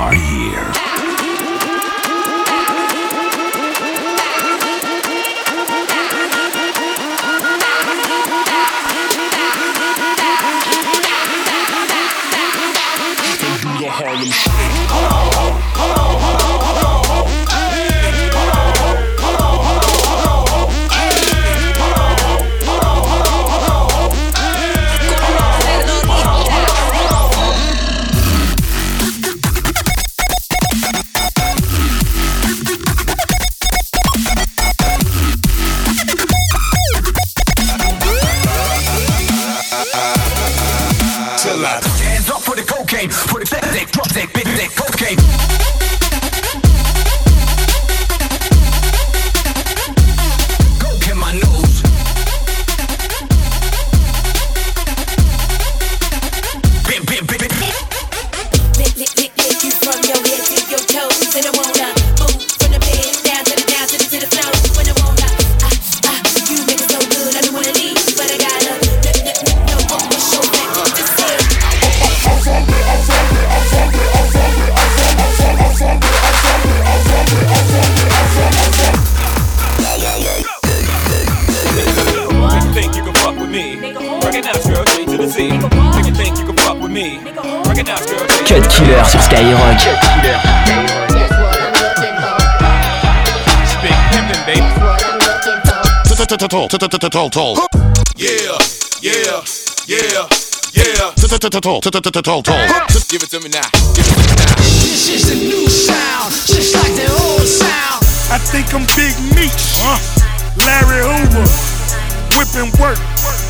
are here. Tall, tall, tall. Yeah, yeah, yeah, yeah. Tall, tall, tall. Give it to me now. Give it to me now. This is a new sound, just like the old sound. I think I'm Big Meech, huh? Larry Hoover, whipping work.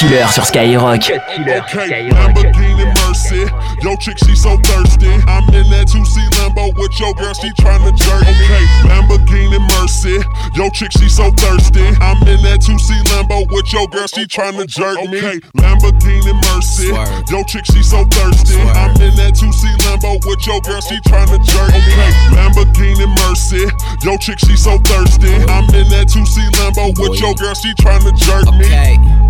Killer sur Skyrock. Killer. Okay, Lamborghini Mercy. Yo, chick, she so thirsty. I'm in that 2C Lambo with your girl, she tryna jerk. Okay, Lamborghini Mercy. Yo, chick, she so thirsty. I'm in that 2C Lambo with your girl, she tryna jerk me. Okay, Lamborghini Mercy. Yo, chick, she so thirsty. I'm in that 2C Lambo with your girl, she tryna jerk. Okay, Lamborghini Mercy. Yo, chick, she so thirsty. I'm in that 2C Lambo with your girl, she tryna jerk me. Okay.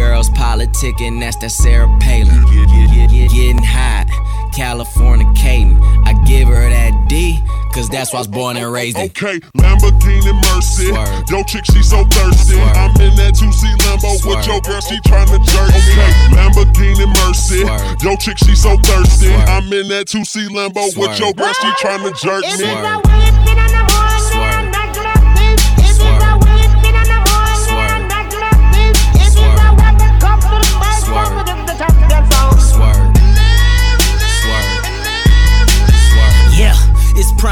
girls politicking, that's that Sarah Palin. Getting hot, Californicating. I give her that D, cause that's why I was born and raised in. Okay, Lamborghini Mercy. Swerve. Yo, chick, she so thirsty. Swerve. I'm in that 2C Lambo Swerve. with your girl, she tryna jerk. Me. Okay, Lamborghini Mercy. Swerve. Yo, chick, she so thirsty. Swerve. I'm in that 2C Lambo Swerve. with your girl, she tryna jerk me.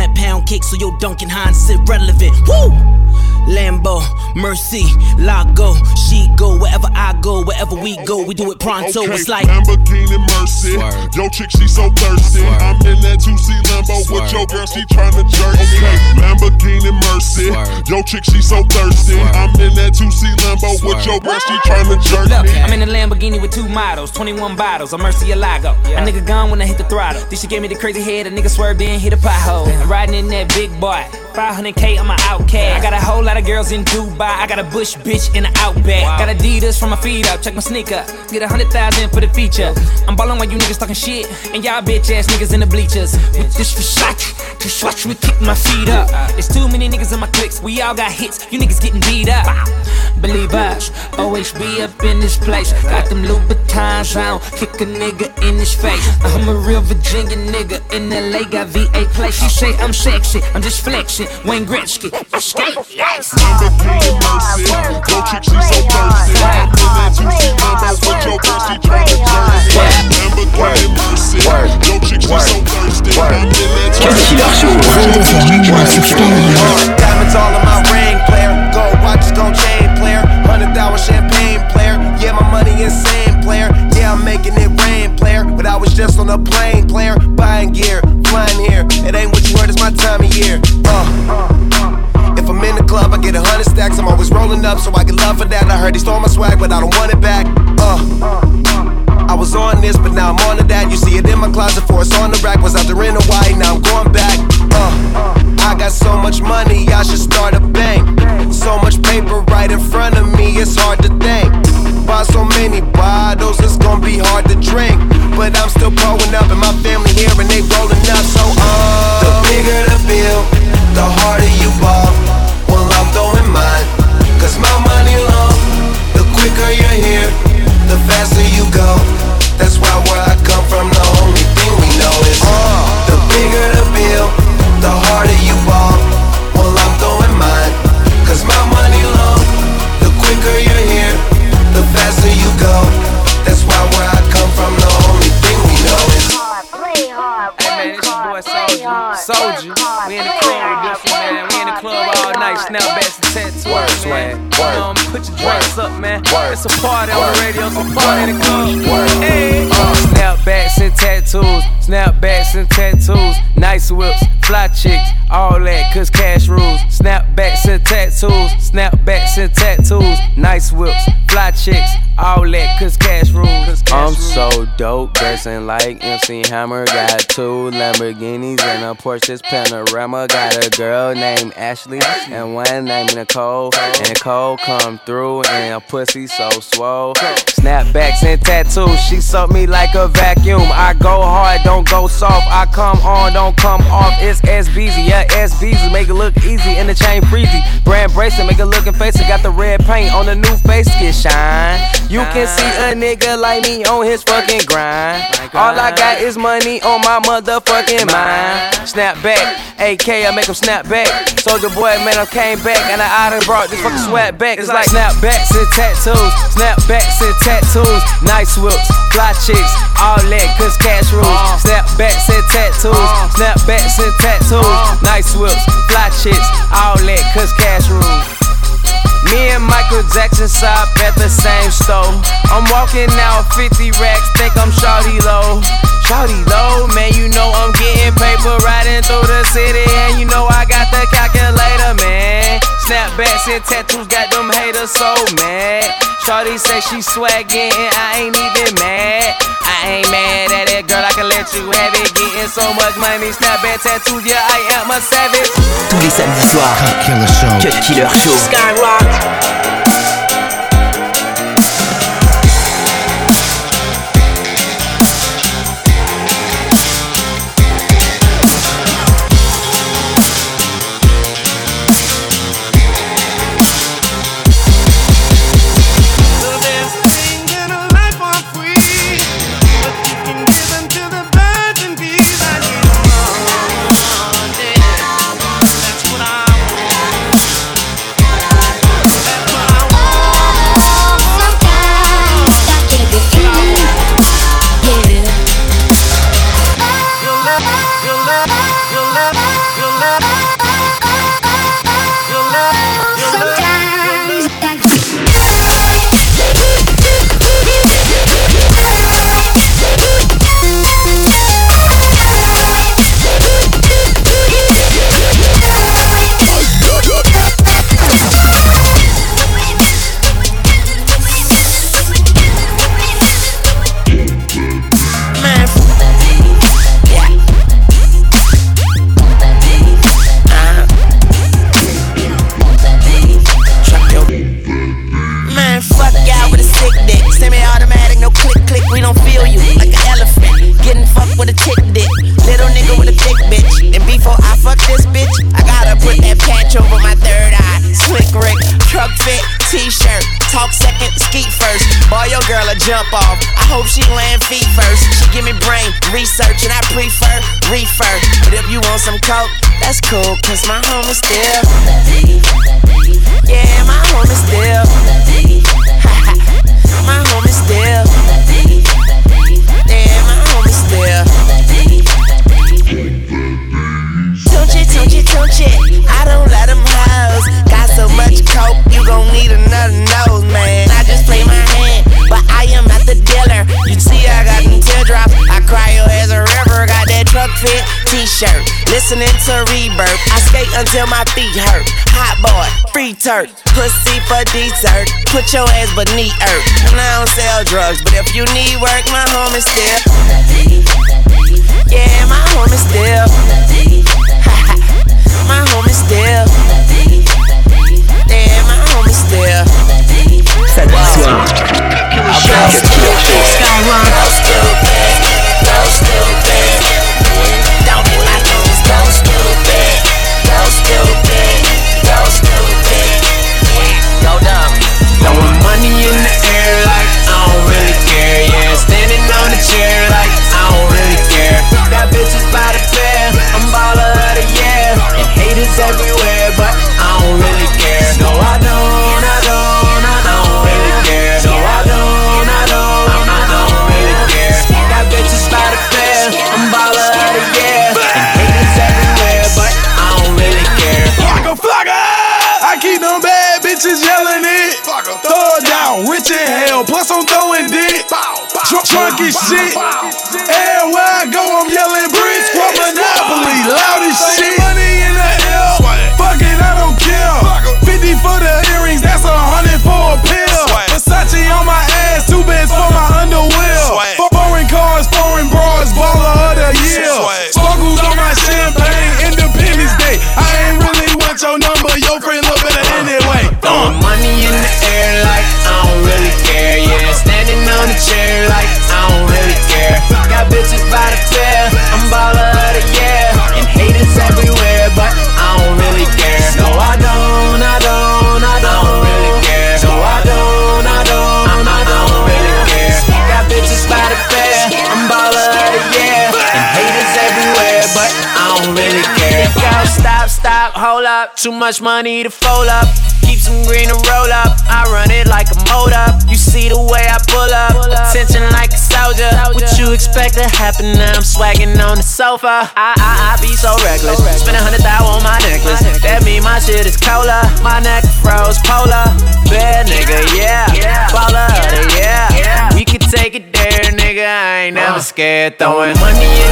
that pound cake, so your Duncan Hines sit relevant. Woo! Lambo, Mercy, Lago, she go wherever I go, wherever we go, we do it pronto. Okay, It's like Lamborghini Mercy. Swerve. Yo, chick, she so thirsty. Swerve. I'm in that 2C Lambo with Swerve. your girl, she tryna jerk me. Okay, Lamborghini Mercy. Swerve. Yo, chick, she so thirsty. Swerve. I'm in that 2C Lambo with Swerve. your girl, she tryna jerk Look, me. I'm in a Lamborghini with two models, 21 bottles, a Murcielago. A nigga gone when I hit the throttle. Then she gave me the crazy head, a nigga swerved in, hit a pothole. I'm riding in that big boy, 500k, I'm an outcast. I got a whole lot of girls in Dubai, I got a bush bitch in the outback. Got Adidas from my feet up, check my sneaker. Get a hundred thousand for the feature. I'm ballin' while you niggas talking shit, and y'all bitch ass niggas in the bleachers. With this Versace, just watch me kick my feet up. It's too many niggas in my cliques, we all got hits, you niggas getting beat up. Believe us, always be up in this place. Got them Louboutins on, kick a nigga in his face. I'm a real Virginia nigga in LA, got VA place. She say I'm sexy, I'm just flexing. Wayne Gretzky, skate, yes. Lamborghini Mercy. Yo, chick, she so thirsty. I'm in that 2C with your girl, she tryna jerk me. Lamborghini Mercy. Yo, chick, she so thirsty. I'm in that 2C Cut Killer Show, 22h minuit sur Skyrock. Diamonds all in my ring, player. Gold watches, gold chain, player. Hundred thousand champagne, player. But I don't want it back. Uh. I was on this, but now I'm on to that. You see it in my closet for it's on the rack. Was out there in Hawaii, now I'm going back. Uh, I got so much money, I should start a bank. So much paper right in front of me, it's hard to think. Up, man. It's a party on the radio, it's a party the club. Hey. Uh, snapbacks and tattoos, snapbacks and tattoos, nice whips, fly chicks, all that, cause cash rules. Snapbacks and tattoos, snapbacks and tattoos, nice whips, fly chicks, all that, cause cash rules. I'm so dope, dressing like MC Hammer. Got two Lamborghinis and a Porsche's Panamera. Got a girl named Ashley and one named Nicole. And Nicole come through and a pussy so swole. Snapbacks and tattoos, she suck me like a vacuum. I go hard, don't go soft. I come on, don't come off. It's SBZ, yeah, SBZ. Make it look easy in the chain freezy. Bracelet, make it looking face. Got the red paint on the new face, get shine. You can see a nigga like me on his fucking grind. All I got is money on my motherfucking mind. Snap back, AK, I make him snap back. Soulja Boy, man, I came back and I, I done brought this fucking swag back. It's like snapbacks and tattoos, snapbacks and tattoos, nice whips, fly chicks, all that, cause cash rules. Snapbacks and tattoos, snapbacks and tattoos, nice whips, fly chicks, all that, cause cash rules. Me and Michael Jackson shop at the same store. I'm walking out 50 racks, think I'm Shawty Lo. Shawty Lo, man, you know I'm getting paper riding through the city, and you know I got the calculator, man. Snapbacks and tattoos got them haters so mad. Shawty say she swaggin' and I ain't even mad. I ain't mad at it, girl, I can let you have it. Getting so much money, snapback tattoos, yeah, I am a savage. Tous les samedis soirs, Cut Killer Show. Cut Killer Show. Skyrock. Jump off. I hope she land feet first. She give me brain research and I prefer reefer. But if you want some coke, that's cool, cause my home is still. Yeah, my home is still. Until my feet hurt. Hot boy, free turk. Pussy for dessert. Put your ass beneath earth. And I don't sell drugs, but if you need work, my home still. Yeah, my home still. my home still. Yeah, my home is still. Samedi soir. Cut Killer Show. Skyrock. Stupid. Don't really care. Yo, stop, stop, hold up. Too much money to fold up. Keep some green to roll up. I run it like a mold up. You see the way I pull up. Attention like a soldier. What you expect to happen now? I'm swagging on the sofa. I, I, I be so reckless. Spend a hundred thousand on my necklace. That mean my shit is cola. My neck froze polar. Bad nigga, yeah. Baller, yeah. We could take it there, nigga. I ain't never uh. scared. Throwing money in